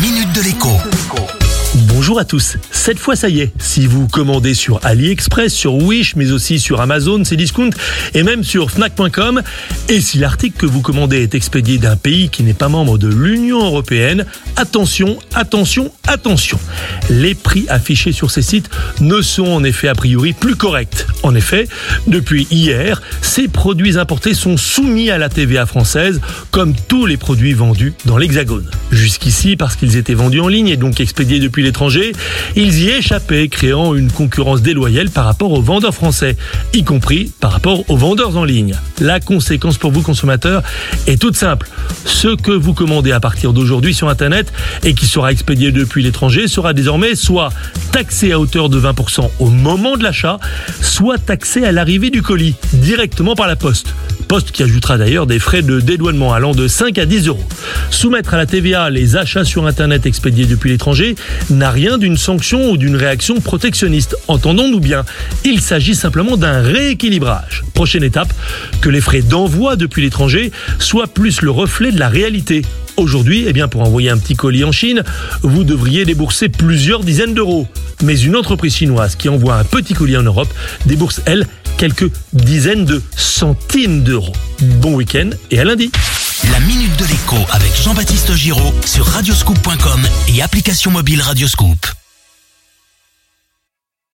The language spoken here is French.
minute de l'écho. Bonjour à tous. Cette fois, ça y est. Si vous commandez sur AliExpress, sur Wish, mais aussi sur Amazon, Cdiscount et même sur Fnac.com, et si l'article que vous commandez est expédié d'un pays qui n'est pas membre de l'Union Européenne, attention, attention, attention. Les prix affichés sur ces sites ne sont en effet a priori plus corrects. En effet, depuis hier, ces produits importés sont soumis à la TVA française, comme tous les produits vendus dans l'Hexagone. Jusqu'ici, parce qu'ils étaient vendus en ligne et donc expédiés depuis l'étranger, ils y échappaient, créant une concurrence déloyale par rapport aux vendeurs français, y compris par rapport aux vendeurs en ligne. La conséquence pour vous consommateurs est toute simple. Ce que vous commandez à partir d'aujourd'hui sur Internet et qui sera expédié depuis l'étranger sera désormais soit taxé à hauteur de 20% au moment de l'achat, taxé à l'arrivée du colis, directement par la poste. Poste qui ajoutera d'ailleurs des frais de dédouanement allant de 5 à 10 euros. Soumettre à la TVA les achats sur Internet expédiés depuis l'étranger n'a rien d'une sanction ou d'une réaction protectionniste. Entendons-nous bien, il s'agit simplement d'un rééquilibrage. Prochaine étape, que les frais d'envoi depuis l'étranger soient plus le reflet de la réalité. Aujourd'hui, eh bien, pour envoyer un petit colis en Chine, vous devriez débourser plusieurs dizaines d'euros. Mais une entreprise chinoise qui envoie un petit colis en Europe débourse, elle, quelques dizaines de centimes d'euros. Bon week-end et à lundi. La minute de l'écho avec Jean-Baptiste Giraud sur radioscoop.com et application mobile Radioscoop.